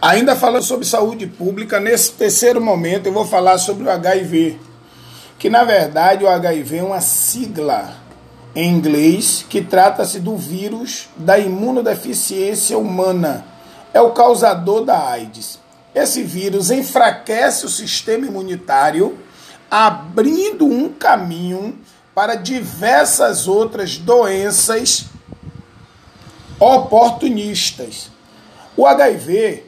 Ainda falando sobre saúde pública, nesse terceiro momento eu vou falar sobre o HIV, que na verdade o HIV é uma sigla em inglês que trata-se do vírus da imunodeficiência humana. É o causador da AIDS. Esse vírus enfraquece o sistema imunitário, abrindo um caminho para diversas outras doenças oportunistas. O HIV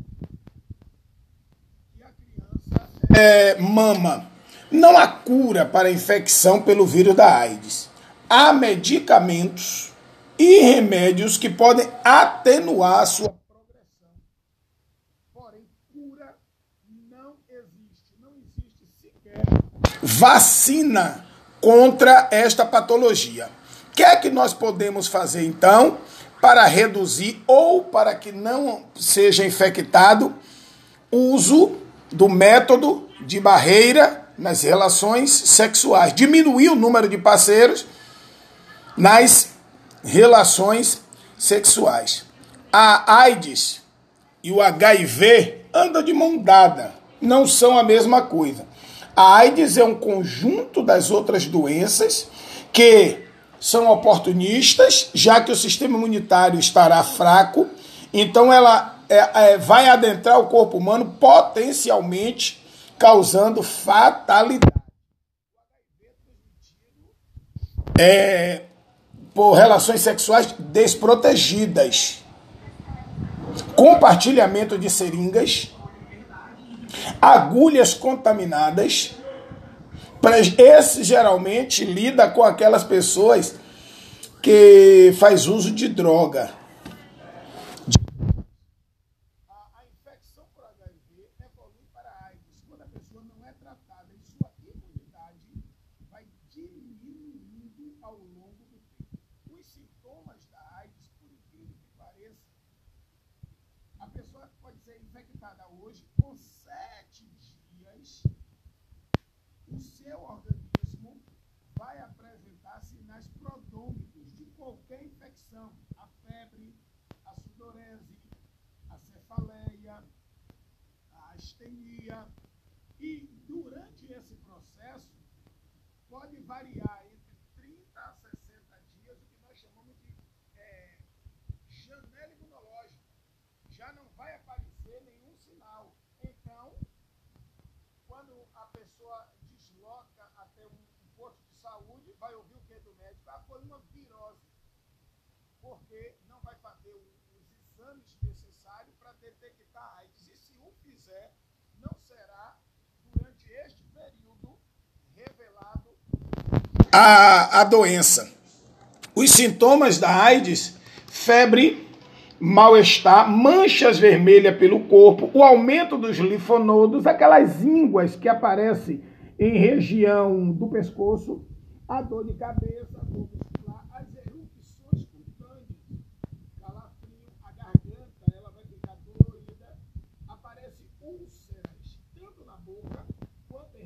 mama. Não há cura para a infecção pelo vírus da AIDS. Há medicamentos e remédios que podem atenuar a sua progressão. Porém, cura não existe. Não existe sequer vacina contra esta patologia. O que é que nós podemos fazer então para reduzir ou para que não seja infectado o uso do método de barreira nas relações sexuais, diminuir o número de parceiros nas relações sexuais. A AIDS e o HIV andam de mão dada, não são a mesma coisa. A AIDS é um conjunto das outras doenças que são oportunistas, já que o sistema imunitário estará fraco, então ela é, é, vai adentrar o corpo humano potencialmente causando fatalidade. É, por relações sexuais desprotegidas, compartilhamento de seringas, agulhas contaminadas. Esse geralmente lida com aquelas pessoas que faz uso de droga. pessoa não é tratada e sua imunidade vai diminuindo ao longo do tempo. Os sintomas da AIDS, por incrível que pareça, a pessoa pode ser infectada hoje com sete dias, o seu organismo vai apresentar sinais prodômicos de qualquer infecção, a febre, a sudorese, a cefaleia, a astenia, variar entre 30 a 60 dias, o que nós chamamos de é, janela imunológica. Já não vai aparecer nenhum sinal. Então, quando a pessoa desloca até um, posto de saúde, vai ouvir o que do médico? Ah, foi uma virose. Porque não vai fazer os exames necessários para detectar AIDS. E se o fizer, a, a doença. Os sintomas da AIDS, febre, mal-estar, manchas vermelhas pelo corpo, o aumento dos linfonodos, aquelas ínguas que aparecem em região do pescoço, a dor de cabeça, a dor muscular, as erupções calafrio, a garganta, ela vai ficar aparece úlceras, tanto na boca quanto em